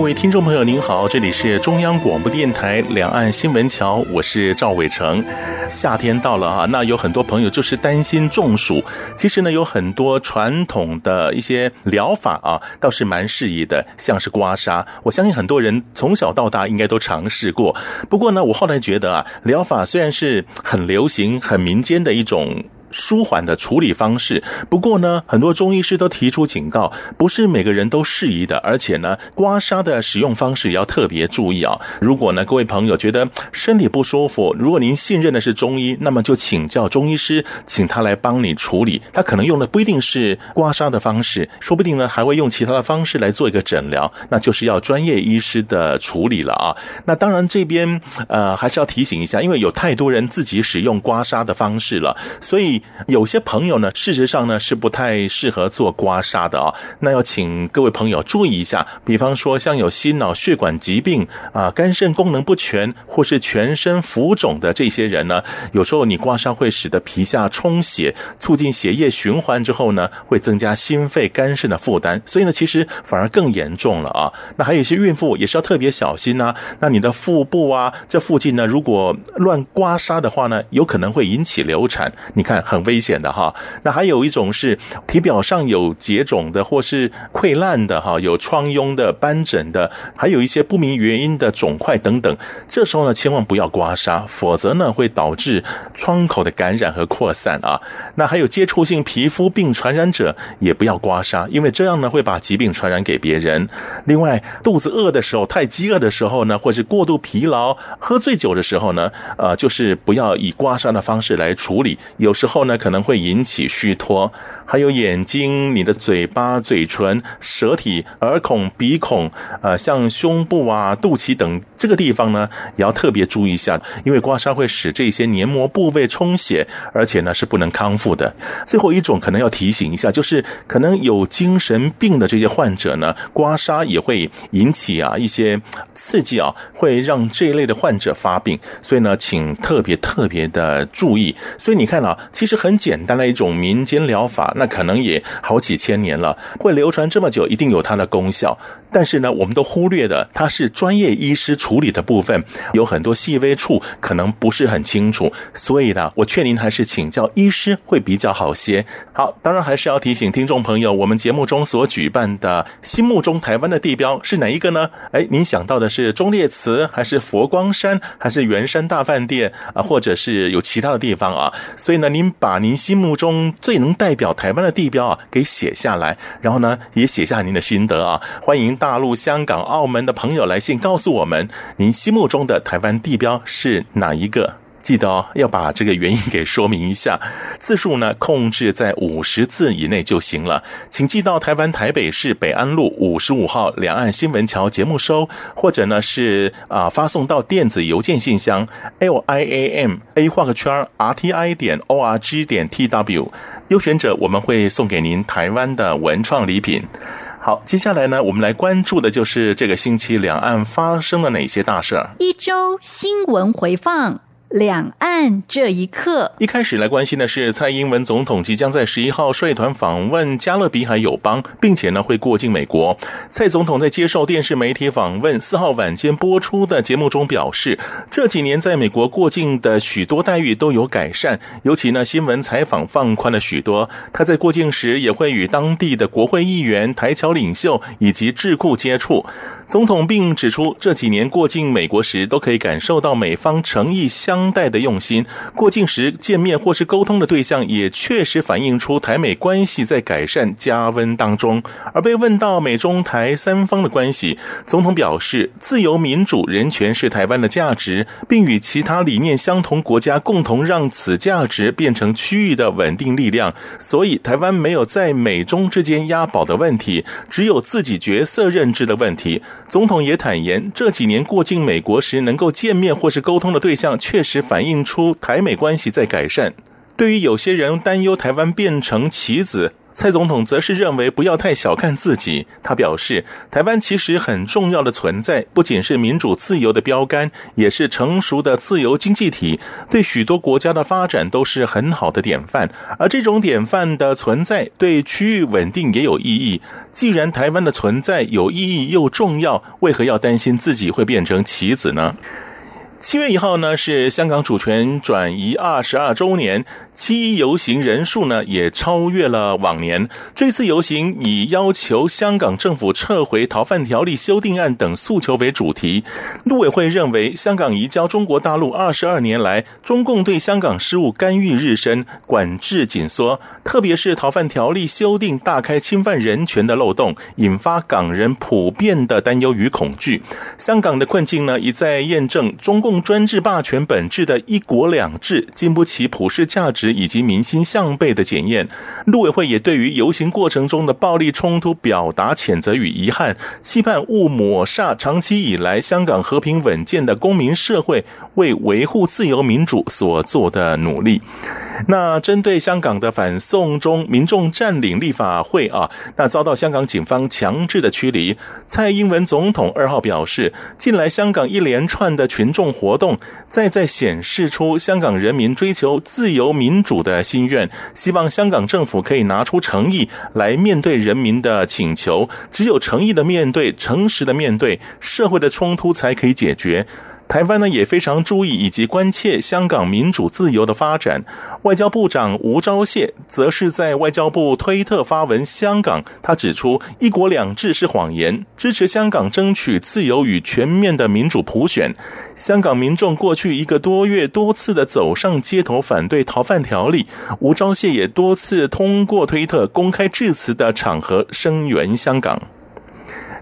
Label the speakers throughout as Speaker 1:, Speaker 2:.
Speaker 1: 各位听众朋友，您好，这里是中央广播电台两岸新闻桥，我是赵伟成。夏天到了啊，那有很多朋友就是担心中暑。其实呢，有很多传统的一些疗法啊，倒是蛮适宜的，像是刮痧。我相信很多人从小到大应该都尝试过。不过呢，我后来觉得啊，疗法虽然是很流行、很民间的一种。舒缓的处理方式，不过呢，很多中医师都提出警告，不是每个人都适宜的，而且呢，刮痧的使用方式也要特别注意啊。如果呢，各位朋友觉得身体不舒服，如果您信任的是中医，那么就请教中医师，请他来帮你处理。他可能用的不一定是刮痧的方式，说不定呢，还会用其他的方式来做一个诊疗，那就是要专业医师的处理了啊。那当然这边呃还是要提醒一下，因为有太多人自己使用刮痧的方式了，所以。有些朋友呢，事实上呢是不太适合做刮痧的啊。那要请各位朋友注意一下，比方说像有心脑血管疾病啊、肝肾功能不全或是全身浮肿的这些人呢，有时候你刮痧会使得皮下充血，促进血液循环之后呢，会增加心肺、肝肾的负担，所以呢，其实反而更严重了啊。那还有一些孕妇也是要特别小心呐。那你的腹部啊，这附近呢，如果乱刮痧的话呢，有可能会引起流产。你看很危险的哈，那还有一种是体表上有结肿的，或是溃烂的哈，有疮痈的、斑疹的，还有一些不明原因的肿块等等。这时候呢，千万不要刮痧，否则呢会导致创口的感染和扩散啊。那还有接触性皮肤病传染者也不要刮痧，因为这样呢会把疾病传染给别人。另外，肚子饿的时候、太饥饿的时候呢，或是过度疲劳、喝醉酒的时候呢，呃，就是不要以刮痧的方式来处理。有时候呢，可能会引起虚脱，还有眼睛、你的嘴巴、嘴唇、舌体、耳孔、鼻孔，呃，像胸部啊、肚脐等这个地方呢，也要特别注意一下，因为刮痧会使这些黏膜部位充血，而且呢是不能康复的。最后一种可能要提醒一下，就是可能有精神病的这些患者呢，刮痧也会引起啊一些刺激啊，会让这一类的患者发病，所以呢，请特别特别的注意。所以你看啊，其实很。很简单的一种民间疗法，那可能也好几千年了，会流传这么久，一定有它的功效。但是呢，我们都忽略的，它是专业医师处理的部分，有很多细微处可能不是很清楚。所以呢，我劝您还是请教医师会比较好些。好，当然还是要提醒听众朋友，我们节目中所举办的心目中台湾的地标是哪一个呢？哎，您想到的是忠烈祠，还是佛光山，还是圆山大饭店啊，或者是有其他的地方啊？所以呢，您把您心目中最能代表台湾的地标啊，给写下来，然后呢，也写下您的心得啊。欢迎大陆、香港、澳门的朋友来信告诉我们，您心目中的台湾地标是哪一个？记得哦，要把这个原因给说明一下，字数呢控制在五十字以内就行了。请寄到台湾台北市北安路五十五号两岸新闻桥节目收，或者呢是啊发送到电子邮件信箱 l i a m a 画个圈 r t i 点 o r g 点 t w，优选者我们会送给您台湾的文创礼品。好，接下来呢，我们来关注的就是这个星期两岸发生了哪些大事儿。
Speaker 2: 一周新闻回放。两岸这一刻，
Speaker 1: 一开始来关心的是蔡英文总统即将在十一号率团访问加勒比海友邦，并且呢会过境美国。蔡总统在接受电视媒体访问四号晚间播出的节目中表示，这几年在美国过境的许多待遇都有改善，尤其呢新闻采访放宽了许多。他在过境时也会与当地的国会议员、台侨领袖以及智库接触。总统并指出，这几年过境美国时都可以感受到美方诚意相。当代的用心。过境时见面或是沟通的对象，也确实反映出台美关系在改善加温当中。而被问到美中台三方的关系，总统表示，自由民主人权是台湾的价值，并与其他理念相同国家共同让此价值变成区域的稳定力量。所以，台湾没有在美中之间押宝的问题，只有自己角色认知的问题。总统也坦言，这几年过境美国时能够见面或是沟通的对象，确实反映出台美关系在改善。对于有些人担忧台湾变成棋子，蔡总统则是认为不要太小看自己。他表示，台湾其实很重要的存在，不仅是民主自由的标杆，也是成熟的自由经济体，对许多国家的发展都是很好的典范。而这种典范的存在，对区域稳定也有意义。既然台湾的存在有意义又重要，为何要担心自己会变成棋子呢？七月一号呢，是香港主权转移二十二周年，七一游行人数呢也超越了往年。这次游行以要求香港政府撤回逃犯条例修订案等诉求为主题。陆委会认为，香港移交中国大陆二十二年来，中共对香港事务干预日深，管制紧缩，特别是逃犯条例修订大开侵犯人权的漏洞，引发港人普遍的担忧与恐惧。香港的困境呢，一再验证中共。用专制霸权本质的一国两制，经不起普世价值以及民心向背的检验。陆委会也对于游行过程中的暴力冲突表达谴责与遗憾，期盼勿抹煞长期以来香港和平稳健的公民社会为维护自由民主所做的努力。那针对香港的反送中民众占领立法会啊，那遭到香港警方强制的驱离。蔡英文总统二号表示，近来香港一连串的群众活动，再再显示出香港人民追求自由民主的心愿。希望香港政府可以拿出诚意来面对人民的请求，只有诚意的面对、诚实的面对，社会的冲突才可以解决。台湾呢也非常注意以及关切香港民主自由的发展。外交部长吴钊燮则是在外交部推特发文香港，他指出“一国两制”是谎言，支持香港争取自由与全面的民主普选。香港民众过去一个多月多次的走上街头反对逃犯条例，吴钊燮也多次通过推特公开致辞的场合声援香港。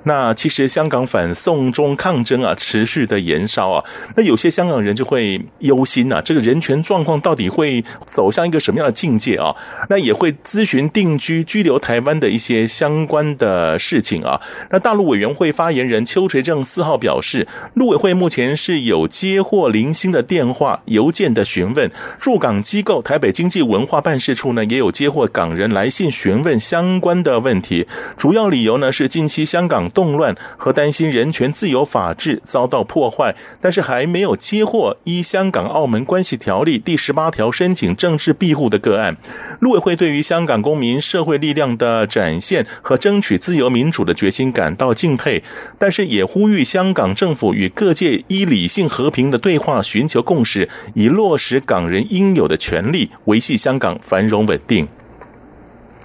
Speaker 1: 那其实香港反送中抗争啊，持续的延烧啊，那有些香港人就会忧心啊，这个人权状况到底会走向一个什么样的境界啊？那也会咨询定居居留台湾的一些相关的事情啊。那大陆委员会发言人邱垂正四号表示，陆委会目前是有接获零星的电话、邮件的询问，驻港机构台北经济文化办事处呢也有接获港人来信询问相关的问题，主要理由呢是近期香港。动乱和担心人权、自由、法治遭到破坏，但是还没有接获依《香港澳门关系条例》第十八条申请政治庇护的个案。陆委会对于香港公民社会力量的展现和争取自由民主的决心感到敬佩，但是也呼吁香港政府与各界依理性和平的对话，寻求共识，以落实港人应有的权利，维系香港繁荣稳定。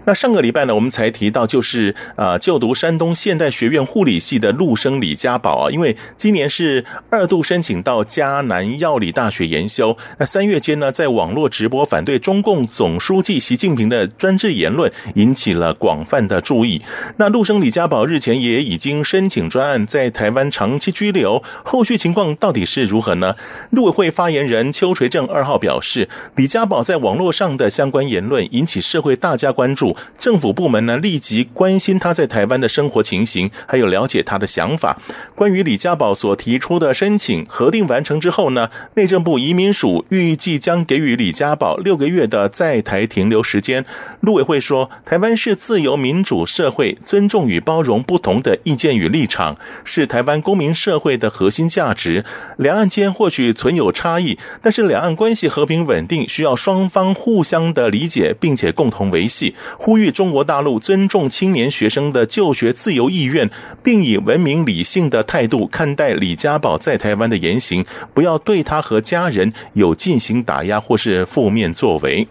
Speaker 1: 那上个礼拜呢，我们才提到，就是啊，就读山东现代学院护理系的陆生李家宝啊，因为今年是二度申请到嘉南药理大学研修。那三月间呢，在网络直播反对中共总书记习近平的专制言论，引起了广泛的注意。那陆生李家宝日前也已经申请专案，在台湾长期居留，后续情况到底是如何呢？陆委会发言人邱垂正二号表示，李家宝在网络上的相关言论引起社会大家关注。政府部门呢，立即关心他在台湾的生活情形，还有了解他的想法。关于李家宝所提出的申请核定完成之后呢，内政部移民署预计将给予李家宝六个月的在台停留时间。陆委会说，台湾是自由民主社会，尊重与包容不同的意见与立场，是台湾公民社会的核心价值。两岸间或许存有差异，但是两岸关系和平稳定需要双方互相的理解，并且共同维系。呼吁中国大陆尊重青年学生的就学自由意愿，并以文明理性的态度看待李家宝在台湾的言行，不要对他和家人有进行打压或是负面作为。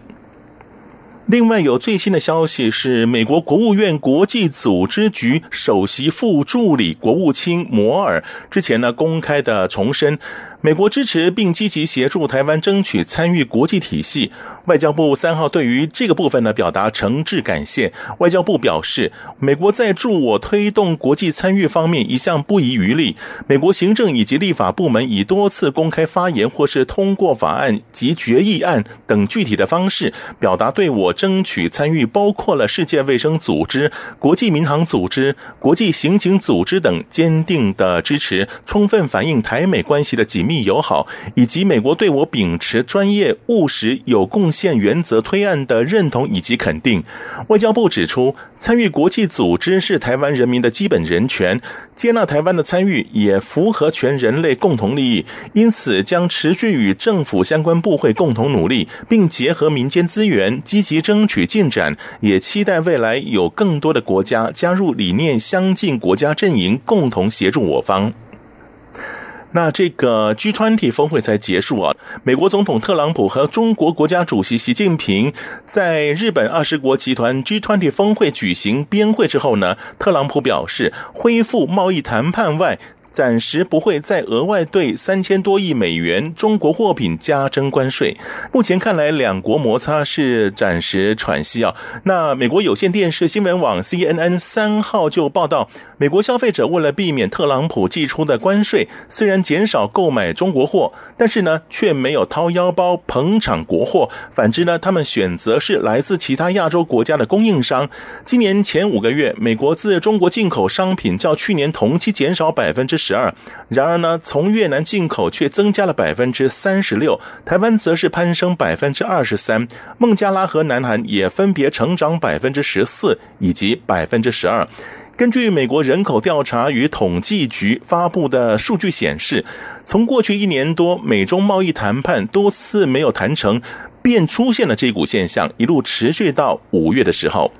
Speaker 1: 另外有最新的消息是，美国国务院国际组织局首席副助理国务卿摩尔之前呢公开的重申，美国支持并积极协助台湾争取参与国际体系。外交部三号对于这个部分呢表达诚挚感谢。外交部表示，美国在助我推动国际参与方面一向不遗余力。美国行政以及立法部门已多次公开发言或是通过法案及决议案等具体的方式，表达对我。争取参与包括了世界卫生组织、国际民航组织、国际刑警组织等坚定的支持，充分反映台美关系的紧密友好，以及美国对我秉持专业、务实、有贡献原则推案的认同以及肯定。外交部指出，参与国际组织是台湾人民的基本人权，接纳台湾的参与也符合全人类共同利益，因此将持续与政府相关部会共同努力，并结合民间资源，积极。争取进展，也期待未来有更多的国家加入理念相近国家阵营，共同协助我方。那这个 G20 峰会才结束啊，美国总统特朗普和中国国家主席习近平在日本二十国集团 G20 峰会举行边会之后呢，特朗普表示恢复贸易谈判外。暂时不会再额外对三千多亿美元中国货品加征关税。目前看来，两国摩擦是暂时喘息啊。那美国有线电视新闻网 CNN 三号就报道，美国消费者为了避免特朗普寄出的关税，虽然减少购买中国货，但是呢，却没有掏腰包捧场国货。反之呢，他们选择是来自其他亚洲国家的供应商。今年前五个月，美国自中国进口商品较去年同期减少百分之十二，然而呢，从越南进口却增加了百分之三十六，台湾则是攀升百分之二十三，孟加拉和南韩也分别成长百分之十四以及百分之十二。根据美国人口调查与统计局发布的数据显示，从过去一年多美中贸易谈判多次没有谈成，便出现了这股现象，一路持续到五月的时候。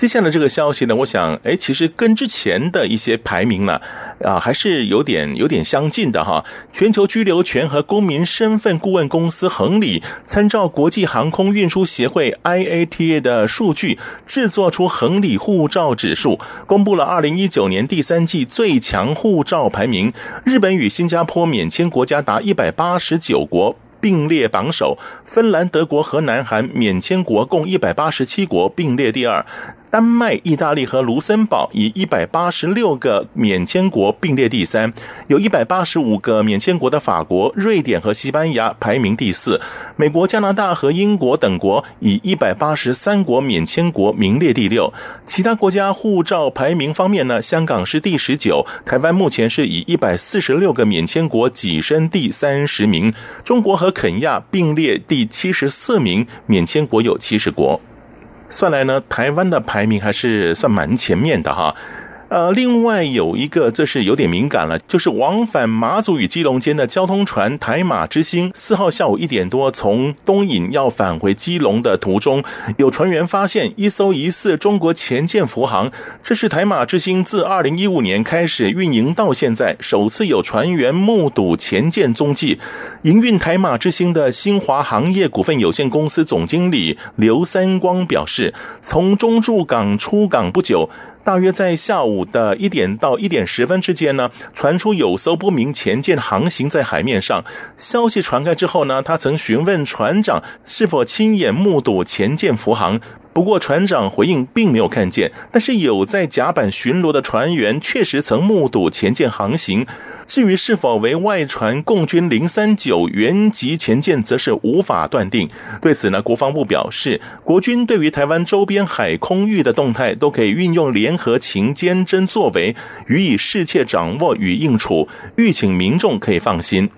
Speaker 1: 接下来这个消息呢，我想，哎，其实跟之前的一些排名呢，啊，还是有点有点相近的哈。全球居留权和公民身份顾问公司恒理参照国际航空运输协会 IATA 的数据，制作出恒理护照指数，公布了二零一九年第三季最强护照排名。日本与新加坡免签国家达一百八十九国。并列榜首，芬兰、德国和南韩免签国共一百八十七国，并列第二。丹麦、意大利和卢森堡以一百八十六个免签国并列第三，有一百八十五个免签国的法国、瑞典和西班牙排名第四。美国、加拿大和英国等国以一百八十三国免签国名列第六。其他国家护照排名方面呢，香港是第十九，台湾目前是以一百四十六个免签国跻身第三十名。中国和肯亚并列第七十四名，免签国有七十国。算来呢，台湾的排名还是算蛮前面的哈。呃，另外有一个，这是有点敏感了，就是往返马祖与基隆间的交通船“台马之星”，四号下午一点多从东引要返回基隆的途中，有船员发现一艘疑似中国前舰浮航。这是“台马之星”自二零一五年开始运营到现在，首次有船员目睹前舰踪迹。营运“台马之星”的新华航业股份有限公司总经理刘三光表示，从中柱港出港不久。大约在下午的一点到一点十分之间呢，传出有艘不明前舰航行在海面上。消息传开之后呢，他曾询问船长是否亲眼目睹前舰浮航。不过船长回应并没有看见，但是有在甲板巡逻的船员确实曾目睹前舰航行。至于是否为外船共军零三九原级前舰，则是无法断定。对此呢，国防部表示，国军对于台湾周边海空域的动态，都可以运用联合情监侦作为，予以适切掌握与应处，吁请民众可以放心。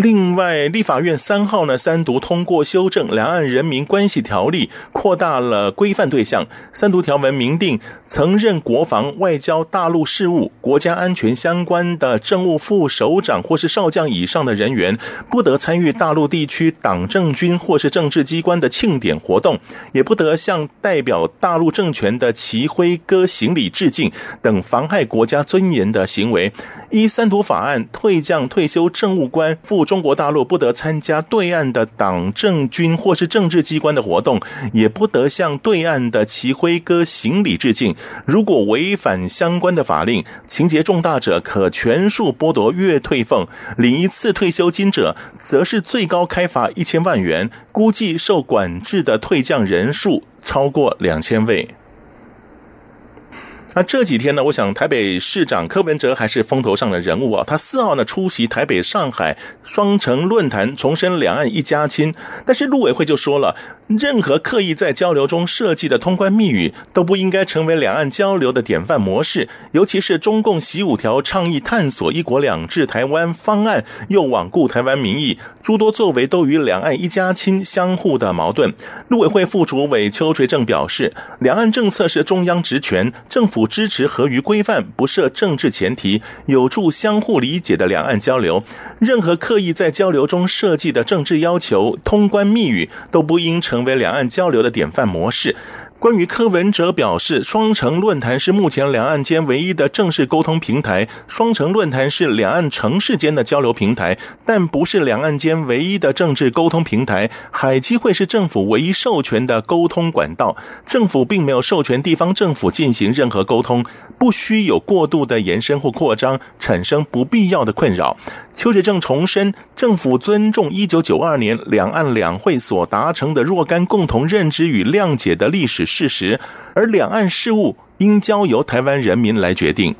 Speaker 1: 另外，立法院三号呢三读通过修正《两岸人民关系条例》，扩大了规范对象。三读条文明定，曾任国防、外交、大陆事务、国家安全相关的政务副首长或是少将以上的人员，不得参与大陆地区党政军或是政治机关的庆典活动，也不得向代表大陆政权的旗挥歌行礼致敬等妨害国家尊严的行为。依三读法案，退将退休政务官副中国大陆不得参加对岸的党政军或是政治机关的活动，也不得向对岸的旗徽哥行礼致敬。如果违反相关的法令，情节重大者，可全数剥夺月退俸；领一次退休金者，则是最高开罚一千万元。估计受管制的退将人数超过两千位。那这几天呢，我想台北市长柯文哲还是风头上的人物啊。他四号呢出席台北上海双城论坛，重申两岸一家亲。但是陆委会就说了，任何刻意在交流中设计的通关密语都不应该成为两岸交流的典范模式。尤其是中共习五条倡议探索一国两制台湾方案，又罔顾台湾民意，诸多作为都与两岸一家亲相互的矛盾。陆委会副主委邱垂正表示，两岸政策是中央职权，政府。支持合于规范，不设政治前提，有助相互理解的两岸交流。任何刻意在交流中设计的政治要求、通关密语，都不应成为两岸交流的典范模式。关于柯文哲表示，双城论坛是目前两岸间唯一的正式沟通平台。双城论坛是两岸城市间的交流平台，但不是两岸间唯一的政治沟通平台。海基会是政府唯一授权的沟通管道，政府并没有授权地方政府进行任何沟通，不需有过度的延伸或扩张，产生不必要的困扰。邱学正重申，政府尊重一九九二年两岸两会所达成的若干共同认知与谅解的历史事实，而两岸事务应交由台湾人民来决定。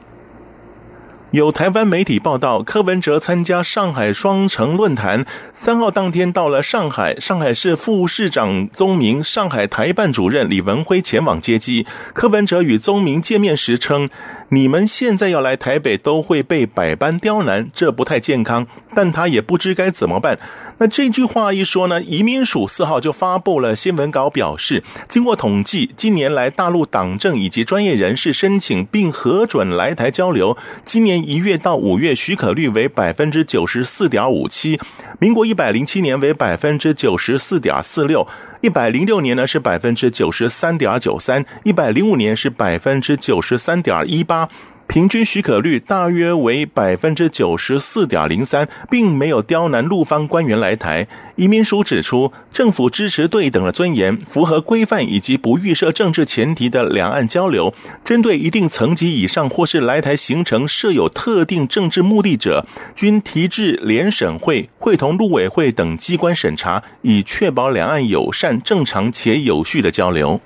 Speaker 1: 有台湾媒体报道，柯文哲参加上海双城论坛，三号当天到了上海，上海市副市长宗明、上海台办主任李文辉前往接机。柯文哲与宗明见面时称：“你们现在要来台北，都会被百般刁难，这不太健康。”但他也不知该怎么办。那这句话一说呢，移民署四号就发布了新闻稿，表示经过统计，近年来大陆党政以及专业人士申请并核准来台交流，今年一月到五月许可率为百分之九十四点五七，民国一百零七年为百分之九十四点四六，一百零六年呢是百分之九十三点九三，一百零五年是百分之九十三点一八。平均许可率大约为百分之九十四点零三，并没有刁难陆方官员来台。移民署指出，政府支持对等的尊严、符合规范以及不预设政治前提的两岸交流。针对一定层级以上或是来台行程设有特定政治目的者，均提至联审会会同陆委会等机关审查，以确保两岸友善、正常且有序的交流。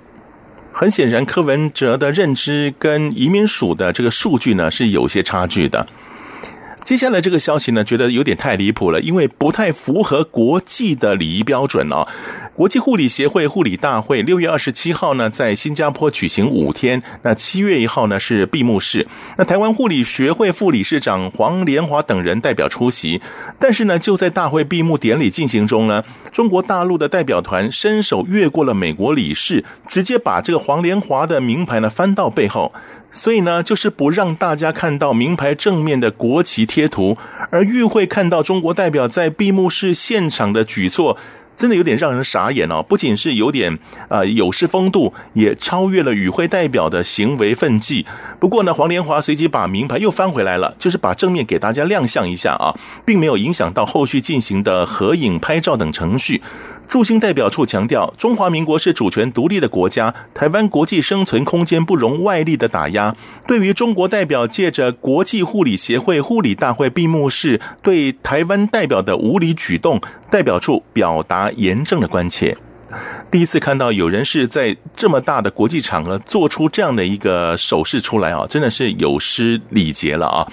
Speaker 1: 很显然，柯文哲的认知跟移民署的这个数据呢是有些差距的。接下来这个消息呢，觉得有点太离谱了，因为不太符合国际的礼仪标准哦。国际护理协会护理大会六月二十七号呢，在新加坡举行五天，那七月一号呢是闭幕式。那台湾护理学会副理事长黄连华等人代表出席，但是呢，就在大会闭幕典礼进行中呢，中国大陆的代表团伸手越过了美国理事，直接把这个黄连华的名牌呢翻到背后。所以呢，就是不让大家看到名牌正面的国旗贴图，而与会看到中国代表在闭幕式现场的举措。真的有点让人傻眼哦！不仅是有点啊、呃、有失风度，也超越了与会代表的行为分际。不过呢，黄连华随即把名牌又翻回来了，就是把正面给大家亮相一下啊，并没有影响到后续进行的合影、拍照等程序。驻新代表处强调，中华民国是主权独立的国家，台湾国际生存空间不容外力的打压。对于中国代表借着国际护理协会护理大会闭幕式对台湾代表的无礼举动，代表处表达啊严正的关切。第一次看到有人是在这么大的国际场合做出这样的一个手势出来啊，真的是有失礼节了啊。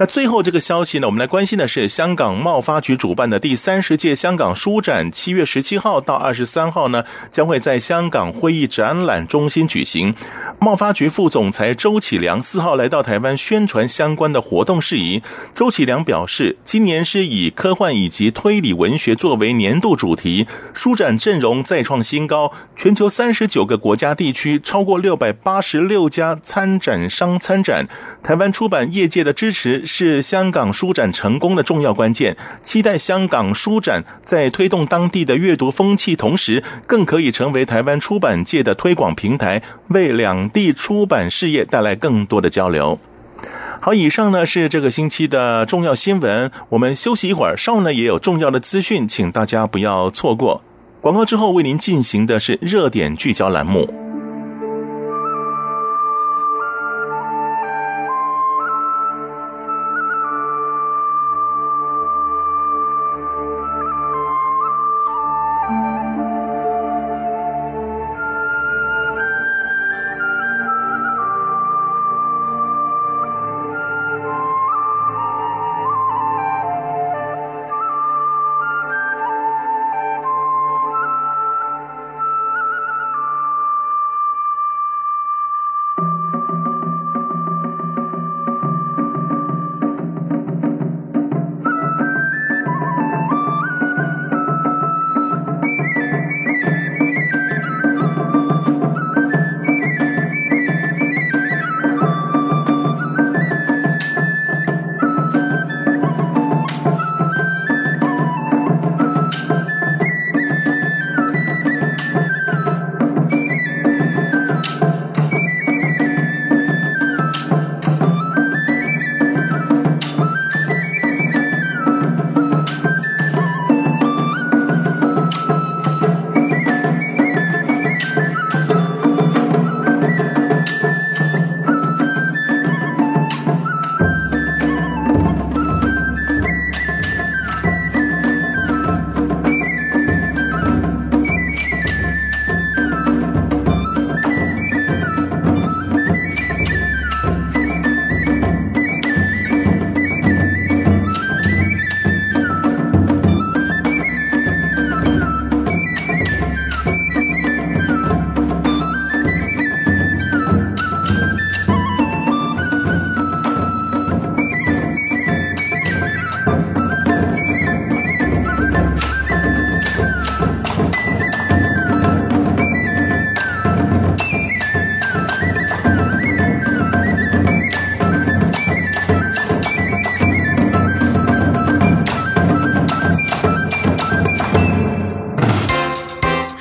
Speaker 1: 那最后这个消息呢，我们来关心的是香港贸发局主办的第三十届香港书展，七月十七号到二十三号呢，将会在香港会议展览中心举行。贸发局副总裁周启良四号来到台湾宣传相关的活动事宜。周启良表示，今年是以科幻以及推理文学作为年度主题，书展阵容再创新高，全球三十九个国家地区超过六百八十六家参展商参展，台湾出版业界的支持。是香港书展成功的重要关键。期待香港书展在推动当地的阅读风气，同时更可以成为台湾出版界的推广平台，为两地出版事业带来更多的交流。好，以上呢是这个星期的重要新闻。我们休息一会儿，稍后呢也有重要的资讯，请大家不要错过。广告之后为您进行的是热点聚焦栏目。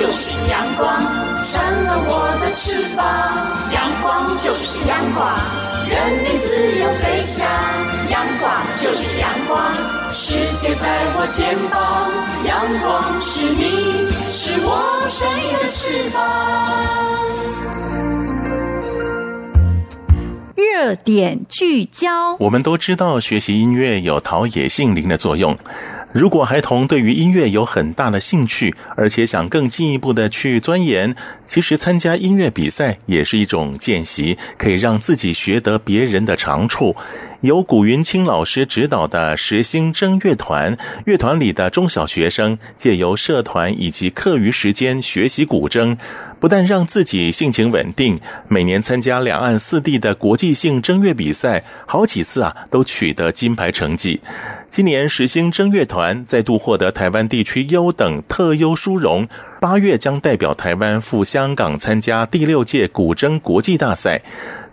Speaker 3: 就是阳光，成了我的翅膀。阳光就是阳光，任你自由飞翔。阳光就是阳光，世界在我肩膀。阳光是你，是我生命的翅
Speaker 2: 膀。热点聚焦，
Speaker 1: 我们都知道学习音乐有陶冶性灵的作用。如果孩童对于音乐有很大的兴趣，而且想更进一步的去钻研，其实参加音乐比赛也是一种见习，可以让自己学得别人的长处。由古云清老师指导的时兴筝乐团，乐团里的中小学生借由社团以及课余时间学习古筝，不但让自己性情稳定，每年参加两岸四地的国际性筝乐比赛，好几次啊都取得金牌成绩。今年时兴筝乐团再度获得台湾地区优等特优殊荣。八月将代表台湾赴香港参加第六届古筝国际大赛。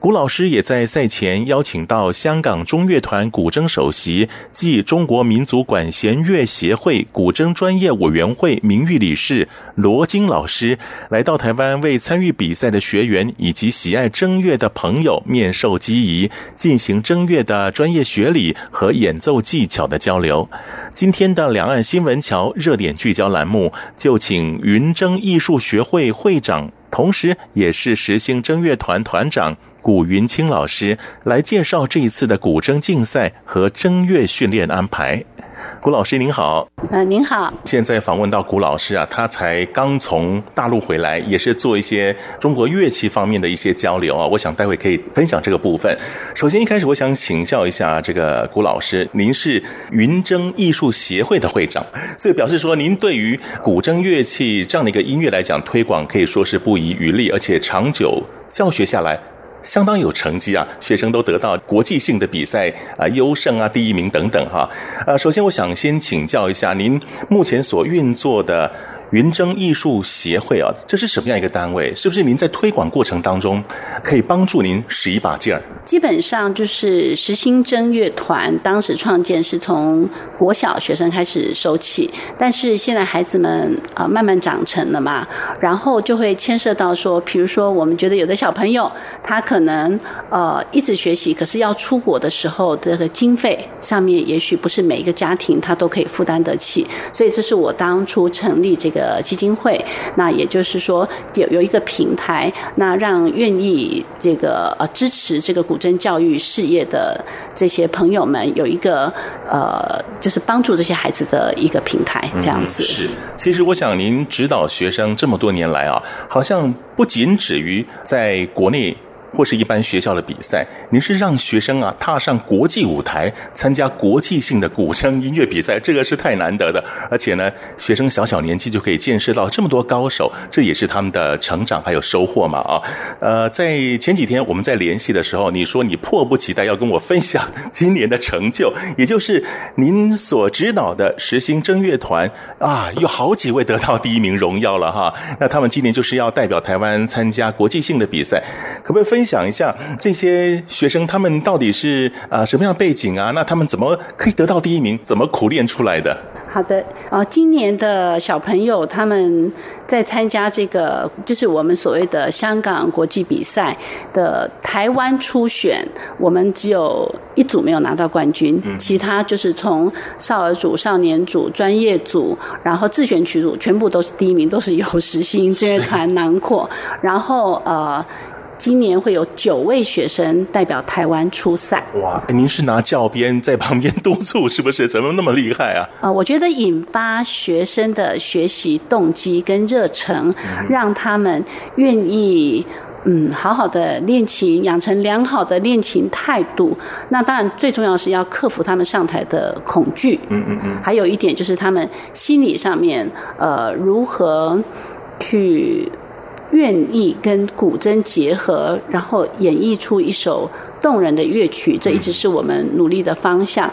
Speaker 1: 吴老师也在赛前邀请到香港中乐团古筝首席暨中国民族管弦乐协会古筝专业委员会名誉理事罗金老师来到台湾，为参与比赛的学员以及喜爱筝乐的朋友面授机宜，进行筝乐的专业学理和演奏技巧的交流。今天的两岸新闻桥热点聚焦栏目，就请云筝艺术学会会长，同时也是时兴筝乐团团长。古云清老师来介绍这一次的古筝竞赛和筝乐训练安排。古老师您好，
Speaker 4: 呃，您好。
Speaker 1: 现在访问到古老师啊，他才刚从大陆回来，也是做一些中国乐器方面的一些交流啊。我想待会可以分享这个部分。首先一开始，我想请教一下这个古老师，您是云筝艺术协会的会长，所以表示说您对于古筝乐器这样的一个音乐来讲推广，可以说是不遗余力，而且长久教学下来。相当有成绩啊，学生都得到国际性的比赛啊优胜啊第一名等等哈。呃，首先我想先请教一下您目前所运作的。云筝艺术协会啊，这是什么样一个单位？是不是您在推广过程当中可以帮助您使一把劲儿？
Speaker 4: 基本上就是实心筝乐团，当时创建是从国小学生开始收起，但是现在孩子们啊慢慢长成了嘛，然后就会牵涉到说，比如说我们觉得有的小朋友他可能呃一直学习，可是要出国的时候，这个经费上面也许不是每一个家庭他都可以负担得起，所以这是我当初成立这个。的基金会，那也就是说有有一个平台，那让愿意这个呃支持这个古筝教育事业的这些朋友们有一个呃，就是帮助这些孩子的一个平台，这样子。
Speaker 1: 嗯，是，其实我想您指导学生这么多年来啊，好像不仅止于在国内。或是一般学校的比赛，您是让学生啊踏上国际舞台，参加国际性的古筝音乐比赛，这个是太难得的。而且呢，学生小小年纪就可以见识到这么多高手，这也是他们的成长还有收获嘛啊。呃，在前几天我们在联系的时候，你说你迫不及待要跟我分享今年的成就，也就是您所指导的时兴筝乐团啊，有好几位得到第一名荣耀了哈。那他们今年就是要代表台湾参加国际性的比赛，可不可以分？分享一下这些学生他们到底是啊什么样的背景啊？那他们怎么可以得到第一名？怎么苦练出来的？
Speaker 4: 好的，呃，今年的小朋友他们在参加这个就是我们所谓的香港国际比赛的台湾初选，我们只有一组没有拿到冠军，其他就是从少儿组、少年组、专业组，然后自选曲组，全部都是第一名，都是有实心这乐团囊括，然后呃。今年会有九位学生代表台湾出赛。
Speaker 1: 哇，您是拿教鞭在旁边督促，是不是？怎么那么厉害啊？
Speaker 4: 啊，我觉得引发学生的学习动机跟热忱，让他们愿意嗯好好的练琴，养成良好的练琴态度。那当然最重要是要克服他们上台的恐惧。嗯嗯嗯。还有一点就是他们心理上面呃如何去。愿意跟古筝结合，然后演绎出一首动人的乐曲，这一直是我们努力的方向。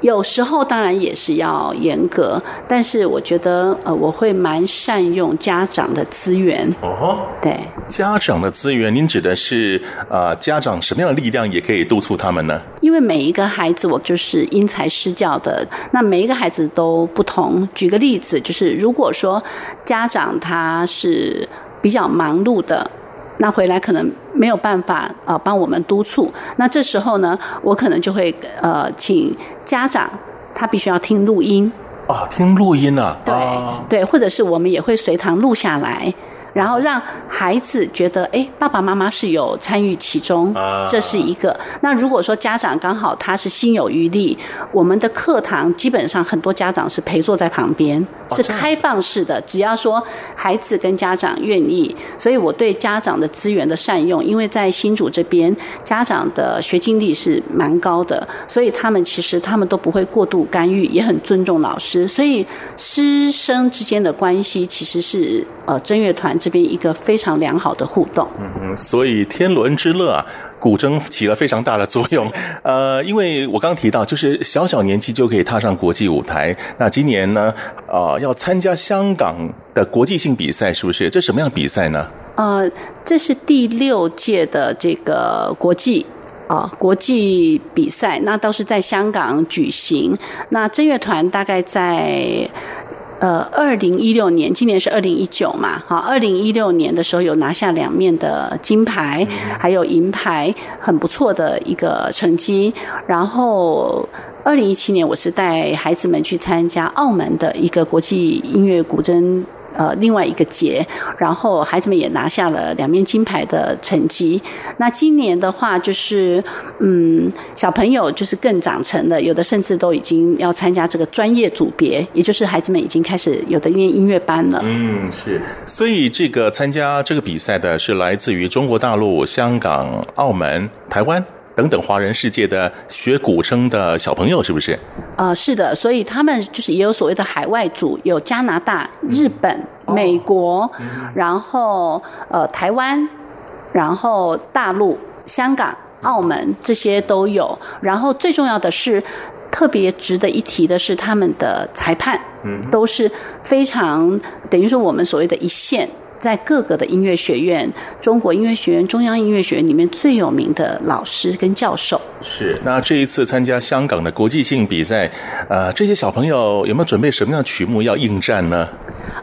Speaker 4: 有时候当然也是要严格，但是我觉得呃，我会蛮善用家长的资源。哦，对，
Speaker 1: 家长的资源，您指的是呃，家长什么样的力量也可以督促他们呢？
Speaker 4: 因为每一个孩子，我就是因材施教的，那每一个孩子都不同。举个例子，就是如果说家长他是。比较忙碌的，那回来可能没有办法呃帮我们督促。那这时候呢，我可能就会呃请家长，他必须要听录音。
Speaker 1: 啊，听录音啊？
Speaker 4: 对、哦、对，或者是我们也会随堂录下来。然后让孩子觉得，哎，爸爸妈妈是有参与其中，这是一个。那如果说家长刚好他是心有余力，我们的课堂基本上很多家长是陪坐在旁边，是开放式的，只要说孩子跟家长愿意。所以我对家长的资源的善用，因为在新竹这边，家长的学经历是蛮高的，所以他们其实他们都不会过度干预，也很尊重老师，所以师生之间的关系其实是呃正乐团。这边一个非常良好的互动，
Speaker 1: 嗯嗯，所以天伦之乐啊，古筝起了非常大的作用。呃，因为我刚提到，就是小小年纪就可以踏上国际舞台。那今年呢，呃，要参加香港的国际性比赛，是不是？这什么样比赛呢？
Speaker 4: 呃，这是第六届的这个国际啊、呃、国际比赛，那都是在香港举行。那正乐团大概在。呃，二零一六年，今年是二零一九嘛，好，二零一六年的时候有拿下两面的金牌，还有银牌，很不错的一个成绩。然后，二零一七年我是带孩子们去参加澳门的一个国际音乐古筝。呃，另外一个节，然后孩子们也拿下了两面金牌的成绩。那今年的话，就是嗯，小朋友就是更长成了，有的甚至都已经要参加这个专业组别，也就是孩子们已经开始有的念音乐班了。
Speaker 1: 嗯，是。所以这个参加这个比赛的是来自于中国大陆、香港、澳门、台湾。等等，华人世界的学古筝的小朋友是不是？
Speaker 4: 呃，是的，所以他们就是也有所谓的海外组，有加拿大、日本、嗯、美国，哦、然后呃台湾，然后大陆。香港、澳门这些都有。然后最重要的是，特别值得一提的是，他们的裁判，嗯，都是非常等于说我们所谓的一线。在各个的音乐学院，中国音乐学院、中央音乐学院里面最有名的老师跟教授。
Speaker 1: 是。那这一次参加香港的国际性比赛，呃，这些小朋友有没有准备什么样的曲目要应战呢？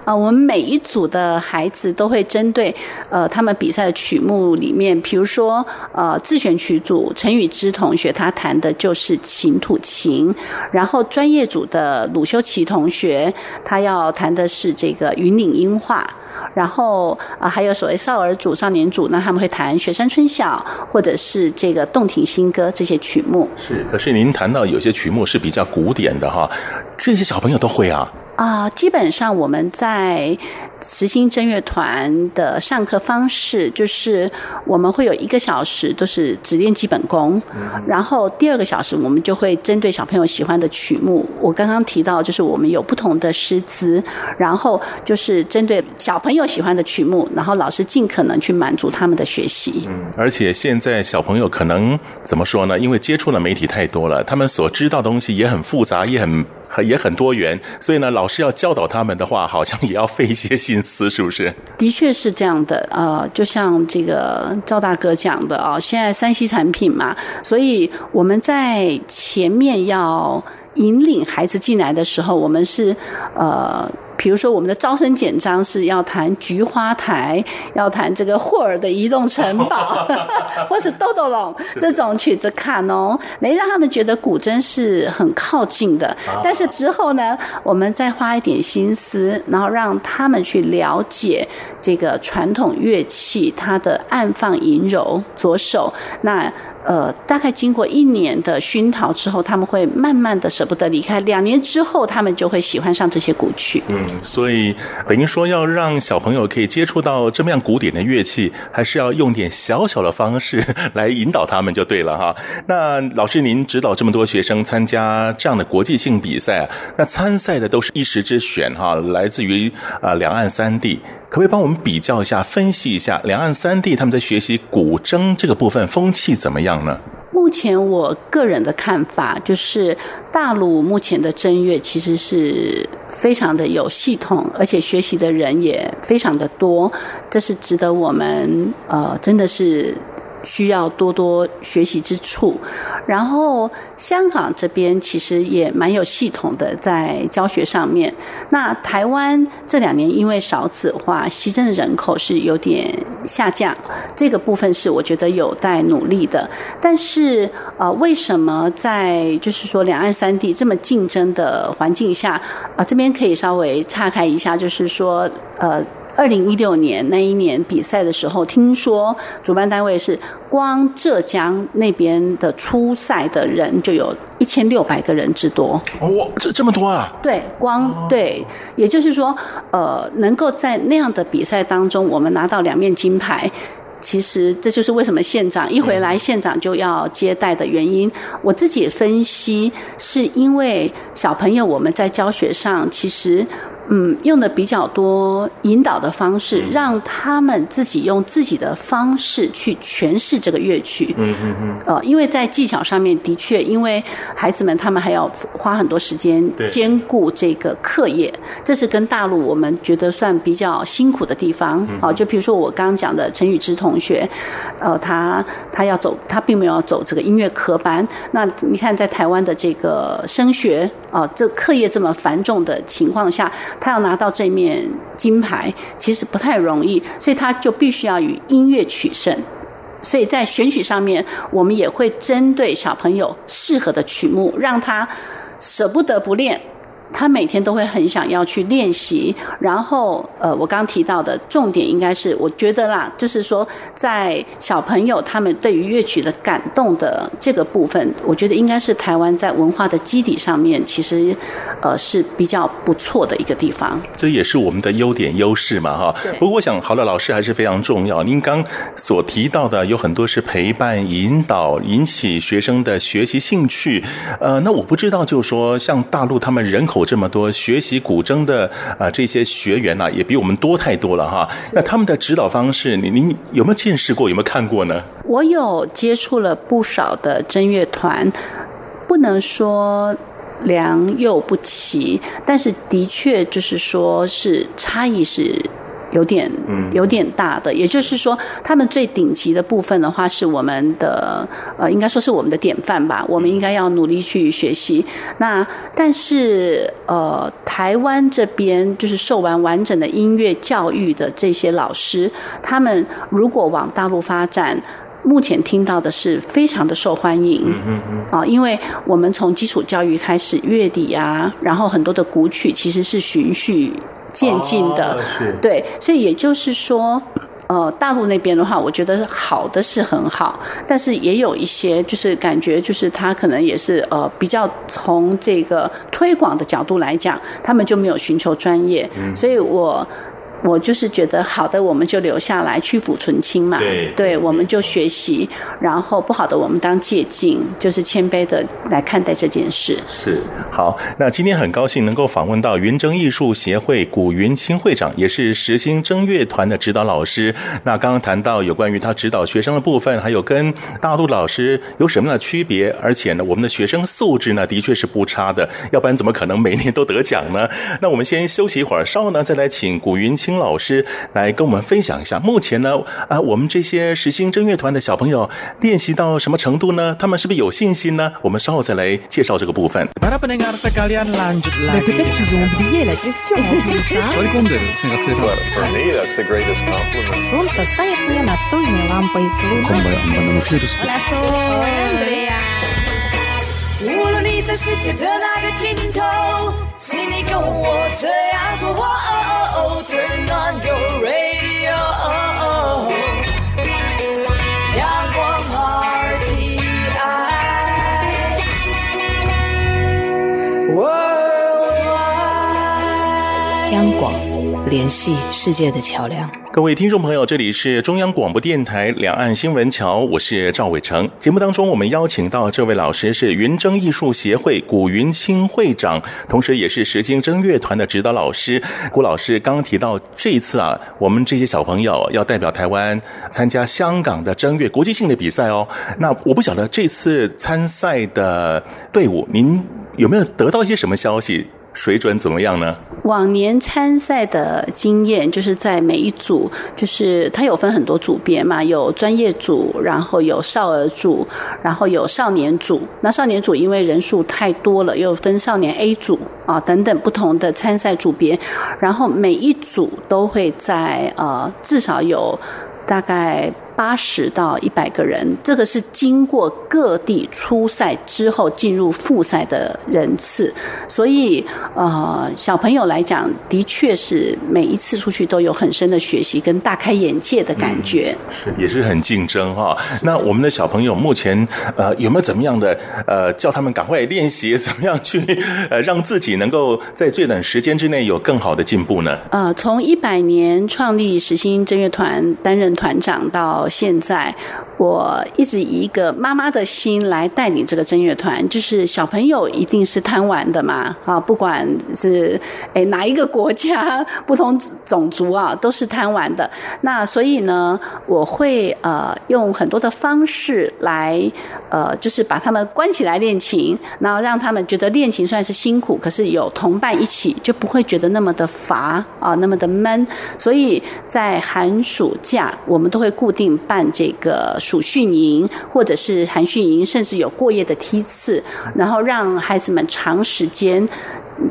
Speaker 4: 呃，我们每一组的孩子都会针对呃他们比赛的曲目里面，比如说呃自选曲组陈雨之同学他弹的就是琴土琴，然后专业组的鲁修齐同学他要弹的是这个云岭音画，然后啊、还有所谓少儿组、少年组，那他们会弹雪山春晓或者是这个洞庭新歌这些曲目。
Speaker 1: 是，可是您谈到有些曲目是比较古典的哈，这些小朋友都会啊。
Speaker 4: 啊，基本上我们在实心正乐团的上课方式，就是我们会有一个小时都是只练基本功，然后第二个小时我们就会针对小朋友喜欢的曲目。我刚刚提到，就是我们有不同的师资，然后就是针对小朋友喜欢的曲目，然后老师尽可能去满足他们的学习。
Speaker 1: 嗯，而且现在小朋友可能怎么说呢？因为接触的媒体太多了，他们所知道的东西也很复杂，也很。也很多元，所以呢，老师要教导他们的话，好像也要费一些心思，是不是？
Speaker 4: 的确是这样的，呃，就像这个赵大哥讲的啊，现在山西产品嘛，所以我们在前面要引领孩子进来的时候，我们是呃。比如说，我们的招生简章是要弹菊花台，要弹这个霍尔的移动城堡，或是豆豆龙这种曲子卡农，能让他们觉得古筝是很靠近的。但是之后呢，我们再花一点心思，然后让他们去了解这个传统乐器它的暗放银柔左手那。呃，大概经过一年的熏陶之后，他们会慢慢的舍不得离开。两年之后，他们就会喜欢上这些古曲。
Speaker 1: 嗯，所以等于说要让小朋友可以接触到这么样古典的乐器，还是要用点小小的方式来引导他们就对了哈。那老师您指导这么多学生参加这样的国际性比赛，那参赛的都是一时之选哈，来自于啊两岸三地。可不可以帮我们比较一下、分析一下两岸三地他们在学习古筝这个部分风气怎么样
Speaker 4: 目前我个人的看法就是，大陆目前的正月其实是非常的有系统，而且学习的人也非常的多，这是值得我们呃真的是。需要多多学习之处，然后香港这边其实也蛮有系统的在教学上面。那台湾这两年因为少子化，习筝的人口是有点下降，这个部分是我觉得有待努力的。但是呃，为什么在就是说两岸三地这么竞争的环境下，啊、这边可以稍微岔开一下，就是说呃。二零一六年那一年比赛的时候，听说主办单位是光浙江那边的初赛的人就有一千六百个人之多。
Speaker 1: 哇，这这么多啊？
Speaker 4: 对，光对，也就是说，呃，能够在那样的比赛当中，我们拿到两面金牌，其实这就是为什么县长一回来，县长就要接待的原因。我自己分析，是因为小朋友我们在教学上其实。嗯，用的比较多引导的方式，让他们自己用自己的方式去诠释这个乐曲。嗯嗯嗯。呃，因为在技巧上面的确，因为孩子们他们还要花很多时间兼顾这个课业，这是跟大陆我们觉得算比较辛苦的地方。啊，就比如说我刚刚讲的陈宇之同学，呃，他他要走，他并没有走这个音乐科班。那你看，在台湾的这个升学啊，这课业这么繁重的情况下。他要拿到这面金牌，其实不太容易，所以他就必须要以音乐取胜。所以在选曲上面，我们也会针对小朋友适合的曲目，让他舍不得不练。他每天都会很想要去练习，然后呃，我刚提到的重点应该是，我觉得啦，就是说在小朋友他们对于乐曲的感动的这个部分，我觉得应该是台湾在文化的基底上面，其实呃是比较不错的一个地方。
Speaker 1: 这也是我们的优点优势嘛，哈。不过我想，好的老师还是非常重要。您刚所提到的有很多是陪伴、引导、引起学生的学习兴趣。呃，那我不知道，就是说像大陆他们人口。府这么多学习古筝的啊、呃、这些学员呢、啊，也比我们多太多了哈。那他们的指导方式，你您有没有见识过？有没有看过呢？
Speaker 4: 我有接触了不少的筝乐团，不能说良莠不齐，但是的确就是说是差异是。有点，有点大的，也就是说，他们最顶级的部分的话，是我们的，呃，应该说是我们的典范吧。我们应该要努力去学习。那但是，呃，台湾这边就是受完完整的音乐教育的这些老师，他们如果往大陆发展，目前听到的是非常的受欢迎。嗯嗯嗯。啊，因为我们从基础教育开始，乐理啊，然后很多的古曲其实是循序。渐进的，对，所以也就是说，呃，大陆那边的话，我觉得好的是很好，但是也有一些就是感觉，就是他可能也是呃比较从这个推广的角度来讲，他们就没有寻求专业，所以我。我就是觉得好的，我们就留下来，去腐存清嘛。对，对，我们就学习，然后不好的我们当借鉴，就是谦卑的来看待这件事。
Speaker 1: 是，好，那今天很高兴能够访问到云筝艺术协会古云清会长，也是时兴筝乐团的指导老师。那刚刚谈到有关于他指导学生的部分，还有跟大陆老师有什么样的区别，而且呢，我们的学生素质呢，的确是不差的，要不然怎么可能每年都得奖呢？那我们先休息一会儿，稍后呢再来请古云钦老师来跟我们分享一下，目前呢，啊，我们这些时兴筝乐团的小朋友练习到什么程度呢？他们是不是有信心呢？我们稍后再来介绍这个部分。
Speaker 3: 无论你在世界的哪个尽头，请你跟我这样做。哦哦哦哦 Turn on your radio。阳光 RTI。
Speaker 5: 央广联系世界的桥梁。
Speaker 1: 各位听众朋友，这里是中央广播电台两岸新闻桥，我是赵伟成。节目当中，我们邀请到这位老师是云筝艺术协会古云清会长，同时也是时兴筝乐团的指导老师。古老师刚刚提到，这一次啊，我们这些小朋友要代表台湾参加香港的筝乐国际性的比赛哦。那我不晓得这次参赛的队伍，您有没有得到一些什么消息？水准怎么样呢？
Speaker 4: 往年参赛的经验，就是在每一组，就是它有分很多组别嘛，有专业组，然后有少儿组，然后有少年组。那少年组因为人数太多了，又分少年 A 组啊等等不同的参赛组别，然后每一组都会在呃至少有大概。八十到一百个人，这个是经过各地初赛之后进入复赛的人次，所以呃，小朋友来讲，的确是每一次出去都有很深的学习跟大开眼界的感觉，
Speaker 1: 嗯、是也是很竞争哈。那我们的小朋友目前呃有没有怎么样的呃叫他们赶快练习，怎么样去呃让自己能够在最短时间之内有更好的进步呢？
Speaker 4: 呃，从一百年创立实心正乐团担任团长到现在，我一直以一个妈妈的心来带领这个筝乐团，就是小朋友一定是贪玩的嘛，啊，不管是诶哪一个国家、不同种族啊，都是贪玩的。那所以呢，我会呃用很多的方式来呃，就是把他们关起来练琴，然后让他们觉得练琴虽然是辛苦，可是有同伴一起就不会觉得那么的乏啊，那么的闷。所以在寒暑假，我们都会固定。办这个暑训营，或者是寒训营，甚至有过夜的梯次，然后让孩子们长时间。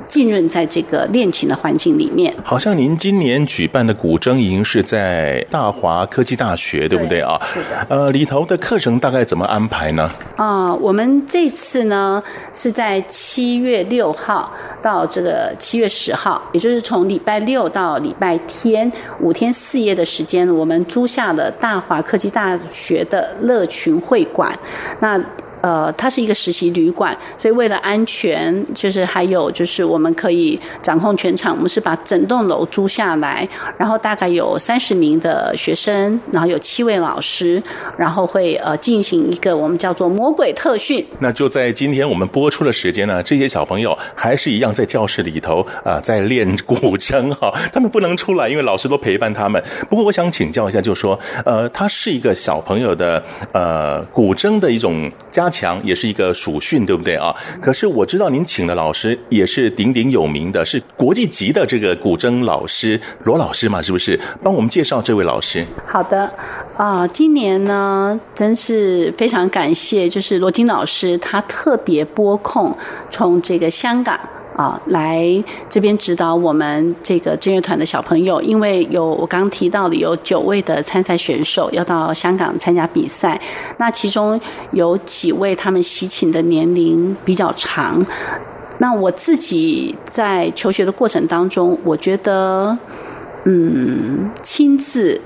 Speaker 4: 浸润在这个练琴的环境里面。
Speaker 1: 好像您今年举办的古筝营是在大华科技大学，对不对啊？
Speaker 4: 是的。
Speaker 1: 呃，里头的课程大概怎么安排呢？
Speaker 4: 啊、呃，我们这次呢是在七月六号到这个七月十号，也就是从礼拜六到礼拜天五天四夜的时间，我们租下了大华科技大学的乐群会馆。那呃，它是一个实习旅馆，所以为了安全，就是还有就是我们可以掌控全场，我们是把整栋楼租下来，然后大概有三十名的学生，然后有七位老师，然后会呃进行一个我们叫做魔鬼特训。
Speaker 1: 那就在今天我们播出的时间呢，这些小朋友还是一样在教室里头啊、在练古筝哈，他们不能出来，因为老师都陪伴他们。不过我想请教一下，就是说呃，他是一个小朋友的呃古筝的一种家强，也是一个属训，对不对啊？可是我知道您请的老师也是鼎鼎有名的，是国际级的这个古筝老师罗老师嘛，是不是？帮我们介绍这位老师。
Speaker 4: 好的，啊、今年呢，真是非常感谢，就是罗金老师，他特别拨空从这个香港。啊，来这边指导我们这个正乐团的小朋友，因为有我刚提到的有九位的参赛选手要到香港参加比赛，那其中有几位他们习琴的年龄比较长，那我自己在求学的过程当中，我觉得，嗯，亲自。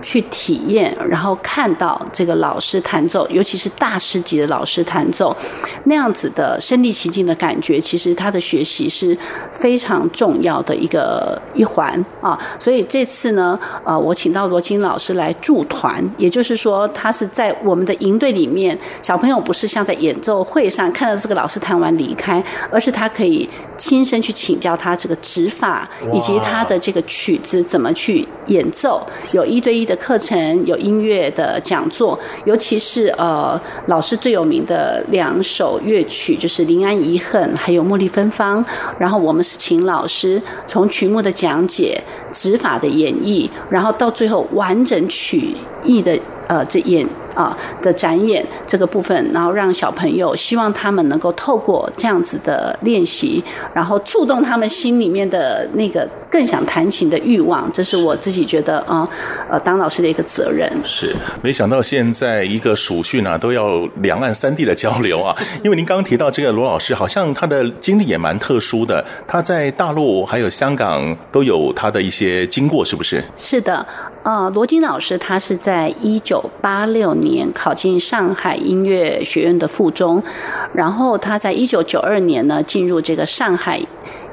Speaker 4: 去体验，然后看到这个老师弹奏，尤其是大师级的老师弹奏，那样子的身临其境的感觉，其实他的学习是非常重要的一个一环啊。所以这次呢，呃，我请到罗金老师来驻团，也就是说，他是在我们的营队里面，小朋友不是像在演奏会上看到这个老师弹完离开，而是他可以亲身去请教他这个指法，以及他的这个曲子怎么去演奏，有一对一。的课程有音乐的讲座，尤其是呃老师最有名的两首乐曲，就是《临安遗恨》还有《茉莉芬芳》。然后我们是请老师从曲目的讲解、指法的演绎，然后到最后完整曲艺的呃这演。啊的展演这个部分，然后让小朋友希望他们能够透过这样子的练习，然后触动他们心里面的那个更想弹琴的欲望，这是我自己觉得啊，呃，当老师的一个责任。
Speaker 1: 是，没想到现在一个属训啊，都要两岸三地的交流啊。因为您刚刚提到这个罗老师，好像他的经历也蛮特殊的，他在大陆还有香港都有他的一些经过，是不是？
Speaker 4: 是的，呃，罗金老师他是在一九八六年。考进上海音乐学院的附中，然后他在一九九二年呢进入这个上海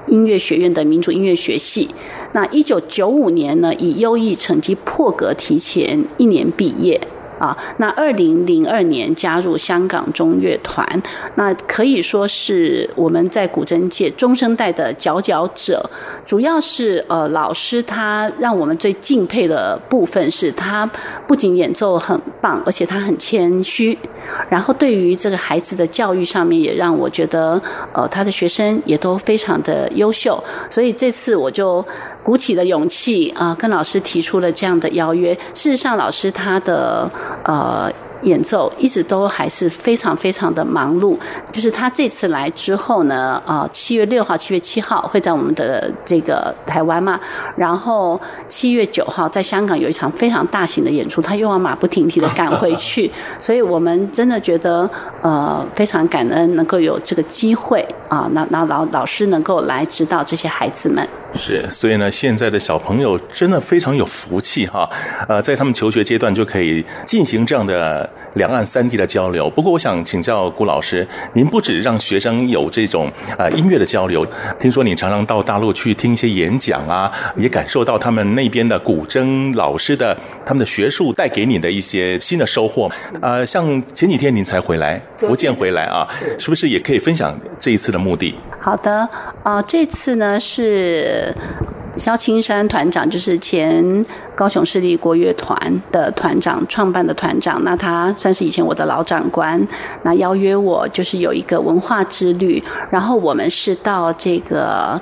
Speaker 4: 音乐学院的民族音乐学系。那一九九五年呢以优异成绩破格提前一年毕业。啊，那二零零二年加入香港中乐团，那可以说是我们在古筝界中生代的佼佼者。主要是呃，老师他让我们最敬佩的部分是他不仅演奏很棒，而且他很谦虚。然后对于这个孩子的教育上面，也让我觉得呃，他的学生也都非常的优秀。所以这次我就鼓起了勇气啊，跟老师提出了这样的邀约。事实上，老师他的。呃，演奏一直都还是非常非常的忙碌。就是他这次来之后呢，呃，七月六号、七月七号会在我们的这个台湾嘛，然后七月九号在香港有一场非常大型的演出，他又要马不停蹄的赶回去，所以我们真的觉得呃非常感恩能够有这个机会啊，那那老老师能够来指导这些孩子们。
Speaker 1: 是，所以呢，现在的小朋友真的非常有福气哈，呃，在他们求学阶段就可以进行这样的两岸三地的交流。不过，我想请教顾老师，您不止让学生有这种呃音乐的交流，听说你常常到大陆去听一些演讲啊，也感受到他们那边的古筝老师的他们的学术带给你的一些新的收获。呃，像前几天您才回来，福建回来啊，是不是也可以分享这一次的目的？
Speaker 4: 好的，啊、呃，这次呢是。萧青山团长就是前高雄市立国乐团的团长，创办的团长。那他算是以前我的老长官。那邀约我，就是有一个文化之旅。然后我们是到这个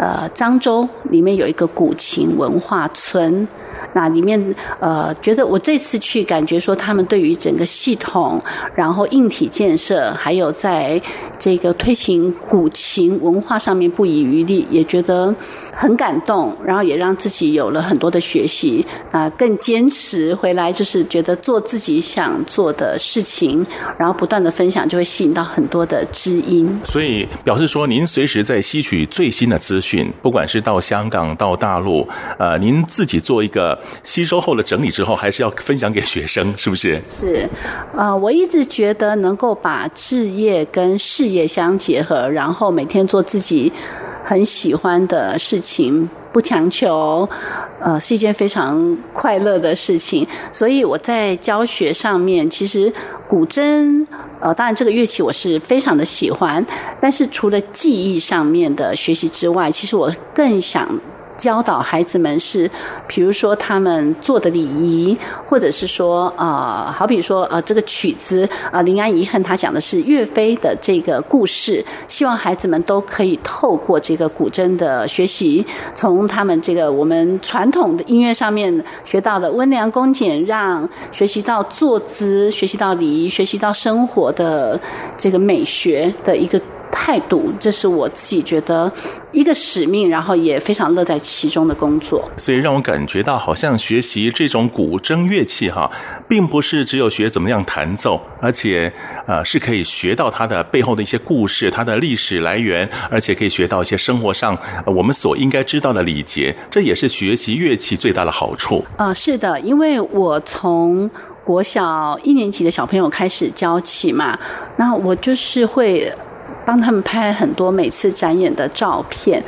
Speaker 4: 呃漳州里面有一个古琴文化村。那里面呃，觉得我这次去感觉说，他们对于整个系统，然后硬体建设，还有在这个推行古琴文化上面不遗余力，也觉得很感动，然后也让自己有了很多的学习啊，更坚持回来，就是觉得做自己想做的事情，然后不断的分享，就会吸引到很多的知音。
Speaker 1: 所以表示说，您随时在吸取最新的资讯。不管是到香港、到大陆，呃，您自己做一个吸收后的整理之后，还是要分享给学生，是不是？
Speaker 4: 是，呃，我一直觉得能够把置业跟事业相结合，然后每天做自己很喜欢的事情。不强求，呃，是一件非常快乐的事情。所以我在教学上面，其实古筝，呃，当然这个乐器我是非常的喜欢，但是除了技艺上面的学习之外，其实我更想。教导孩子们是，比如说他们做的礼仪，或者是说，呃，好比说，呃，这个曲子，呃，临安遗恨，他讲的是岳飞的这个故事，希望孩子们都可以透过这个古筝的学习，从他们这个我们传统的音乐上面学到的温良恭俭让，学习到坐姿，学习到礼仪，学习到生活的这个美学的一个。态度，这是我自己觉得一个使命，然后也非常乐在其中的工作。
Speaker 1: 所以让我感觉到，好像学习这种古筝乐器哈，并不是只有学怎么样弹奏，而且呃是可以学到它的背后的一些故事、它的历史来源，而且可以学到一些生活上我们所应该知道的礼节。这也是学习乐器最大的好处。
Speaker 4: 啊、呃，是的，因为我从国小一年级的小朋友开始教起嘛，那我就是会。帮他们拍很多每次展演的照片，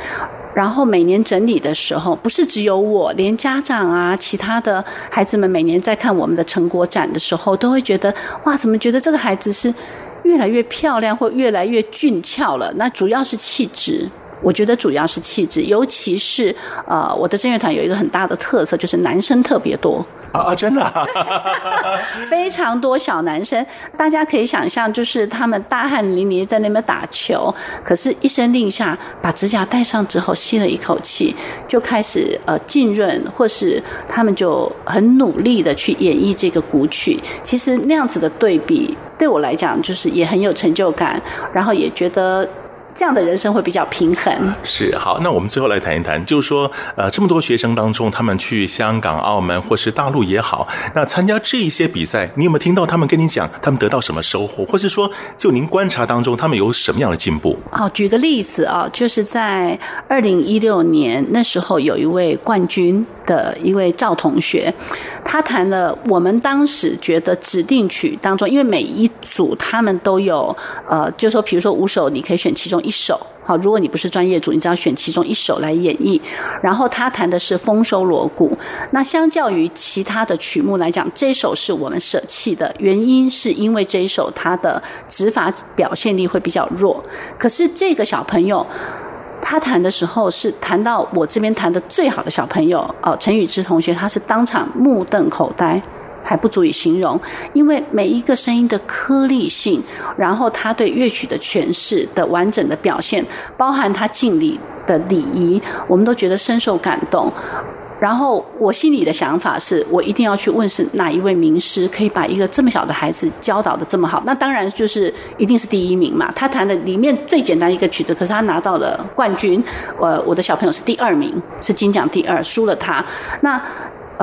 Speaker 4: 然后每年整理的时候，不是只有我，连家长啊，其他的孩子们每年在看我们的成果展的时候，都会觉得哇，怎么觉得这个孩子是越来越漂亮，或越来越俊俏了？那主要是气质。我觉得主要是气质，尤其是呃，我的正乐团有一个很大的特色，就是男生特别多
Speaker 1: 啊，真的，啊，
Speaker 4: 非常多小男生。大家可以想象，就是他们大汗淋漓在那边打球，可是，一声令下，把指甲戴上之后，吸了一口气，就开始呃浸润，或是他们就很努力的去演绎这个古曲。其实那样子的对比，对我来讲，就是也很有成就感，然后也觉得。这样的人生会比较平衡。
Speaker 1: 是，好，那我们最后来谈一谈，就是说，呃，这么多学生当中，他们去香港、澳门或是大陆也好，那参加这一些比赛，你有没有听到他们跟你讲，他们得到什么收获，或是说，就您观察当中，他们有什么样的进步？
Speaker 4: 哦，举个例子啊，就是在二零一六年那时候，有一位冠军的一位赵同学，他弹了我们当时觉得指定曲当中，因为每一组他们都有，呃，就是说，比如说五首，你可以选其中。一首好，如果你不是专业组，你只要选其中一首来演绎。然后他弹的是丰收锣鼓，那相较于其他的曲目来讲，这首是我们舍弃的原因，是因为这一首它的指法表现力会比较弱。可是这个小朋友，他弹的时候是弹到我这边弹的最好的小朋友哦，陈宇之同学，他是当场目瞪口呆。还不足以形容，因为每一个声音的颗粒性，然后他对乐曲的诠释的完整的表现，包含他敬礼的礼仪，我们都觉得深受感动。然后我心里的想法是，我一定要去问是哪一位名师可以把一个这么小的孩子教导得这么好。那当然就是一定是第一名嘛。他弹的里面最简单一个曲子，可是他拿到了冠军。我我的小朋友是第二名，是金奖第二，输了他。那。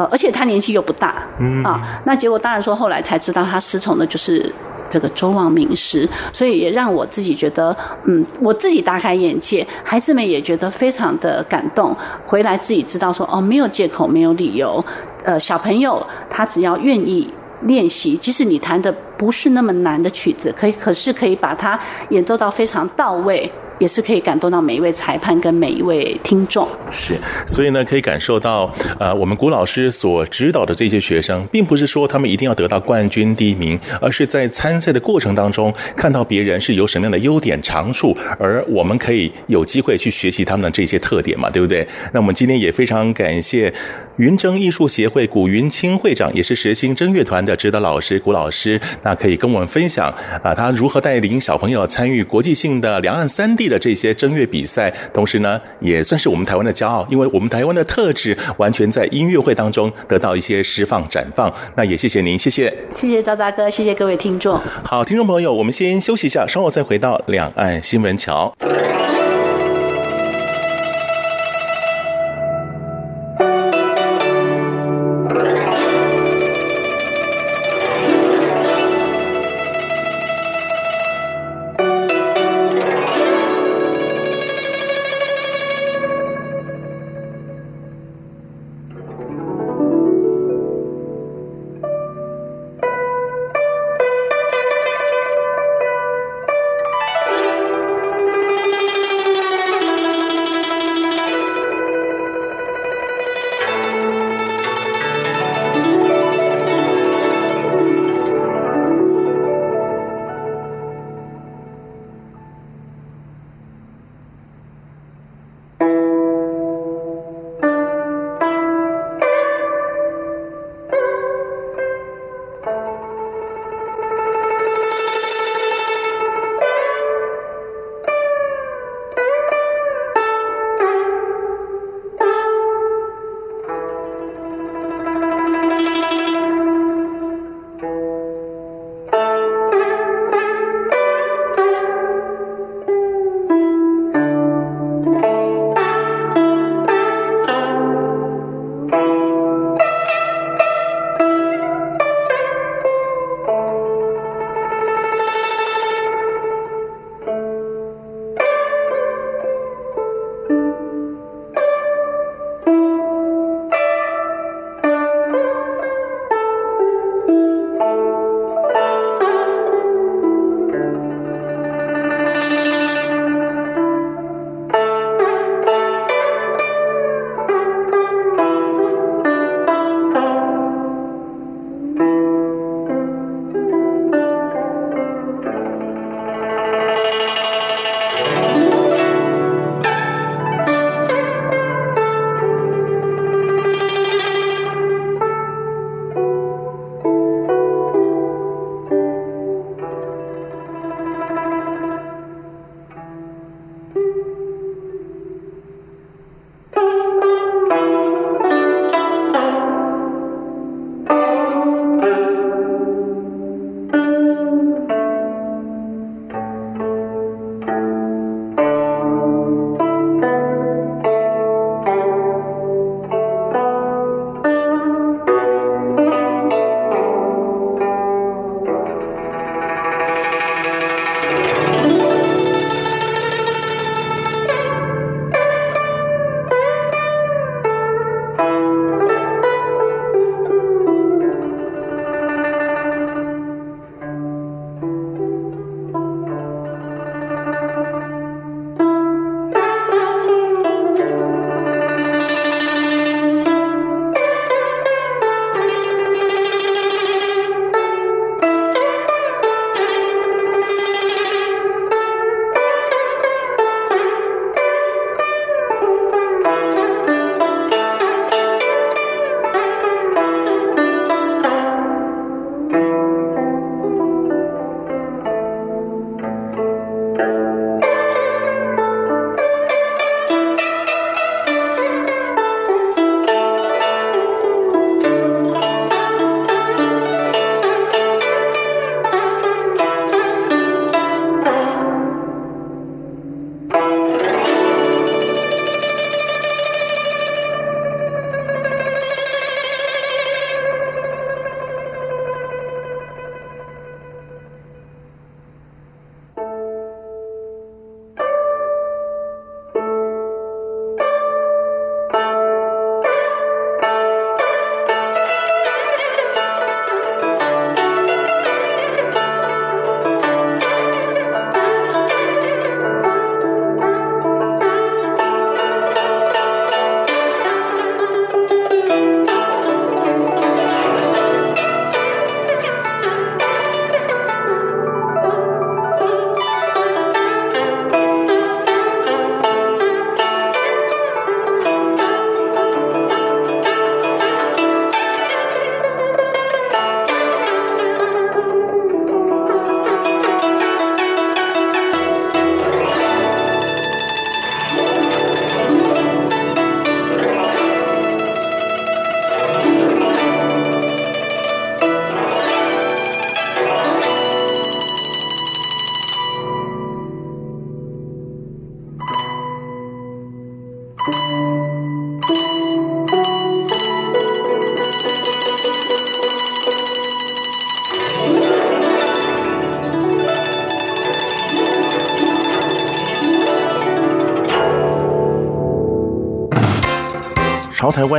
Speaker 4: 呃，而且他年纪又不大，嗯啊，那结果当然说后来才知道他师从的就是这个周望名师，所以也让我自己觉得，嗯，我自己大开眼界，孩子们也觉得非常的感动，回来自己知道说，哦，没有借口，没有理由，呃，小朋友他只要愿意练习，即使你弹的不是那么难的曲子，可以，可是可以把它演奏到非常到位。也是可以感动到每一位裁判跟每一位听众。
Speaker 1: 是，所以呢，可以感受到，呃，我们古老师所指导的这些学生，并不是说他们一定要得到冠军第一名，而是在参赛的过程当中，看到别人是有什么样的优点长处，而我们可以有机会去学习他们的这些特点嘛，对不对？那我们今天也非常感谢云筝艺术协会古云清会长，也是时兴筝乐团的指导老师古老师，那可以跟我们分享啊，他如何带领小朋友参与国际性的两岸三地的这些正乐比赛，同时呢，也算是我们台湾的骄傲，因为我们台湾的特质完全在音乐会当中得到一些释放、绽放。那也谢谢您，谢谢，
Speaker 4: 谢谢赵大哥，谢谢各位听众。
Speaker 1: 好，听众朋友，我们先休息一下，稍后再回到两岸新闻桥。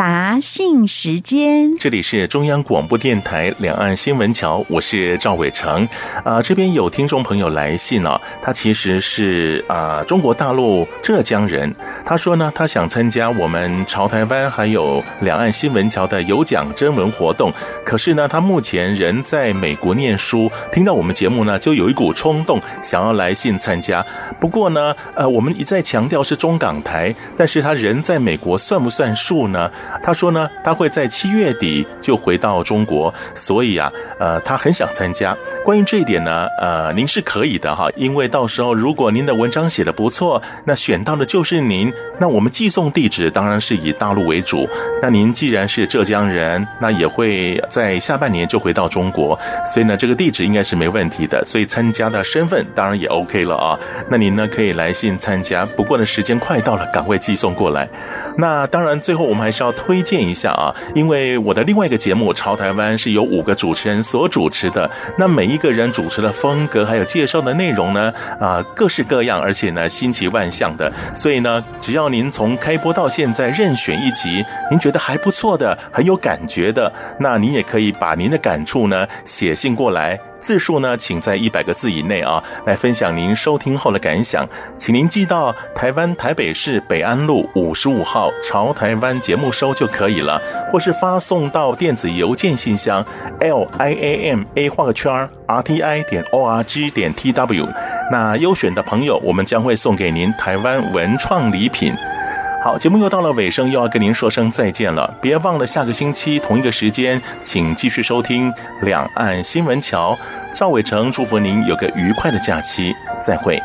Speaker 2: 答信时间，
Speaker 1: 这里是中央广播电台两岸新闻桥，我是赵伟成。啊、呃，这边有听众朋友来信了、他其实是啊、呃、中国大陆浙江人。他说呢，他想参加我们潮台湾还有两岸新闻桥的有奖征文活动，可是呢，他目前人在美国念书，听到我们节目呢，就有一股冲动想要来信参加。不过呢，呃，我们一再强调是中港台，但是他人在美国算不算数呢？他说呢，他会在七月底就回到中国，所以啊，呃，他很想参加。关于这一点呢，呃，您是可以的哈，因为到时候如果您的文章写得不错，那选到的就是您。那我们寄送地址当然是以大陆为主。那您既然是浙江人，那也会在下半年就回到中国，所以呢，这个地址应该是没问题的。所以参加的身份当然也 OK 了啊。那您呢可以来信参加，不过呢时间快到了，赶快寄送过来。那当然最后我们还是要。推荐一下啊，因为我的另外一个节目《潮台湾》是由五个主持人所主持的，那每一个人主持的风格还有介绍的内容呢，啊，各式各样，而且呢新奇万象的，所以呢，只要您从开播到现在任选一集，您觉得还不错的，很有感觉的，那您也可以把您的感触呢写信过来。字数呢，请在一百个字以内啊，来分享您收听后的感想，请您寄到台湾台北市北安路五十五号潮台湾节目收就可以了，或是发送到电子邮件信箱 l i a m a 画个圈 r t i 点 o r g 点 t w，那优选的朋友，我们将会送给您台湾文创礼品。好，节目又到了尾声，又要跟您说声再见了。别忘了下个星期同一个时间，请继续收听《两岸新闻桥》。赵伟成祝福您有个愉快的假期，再会。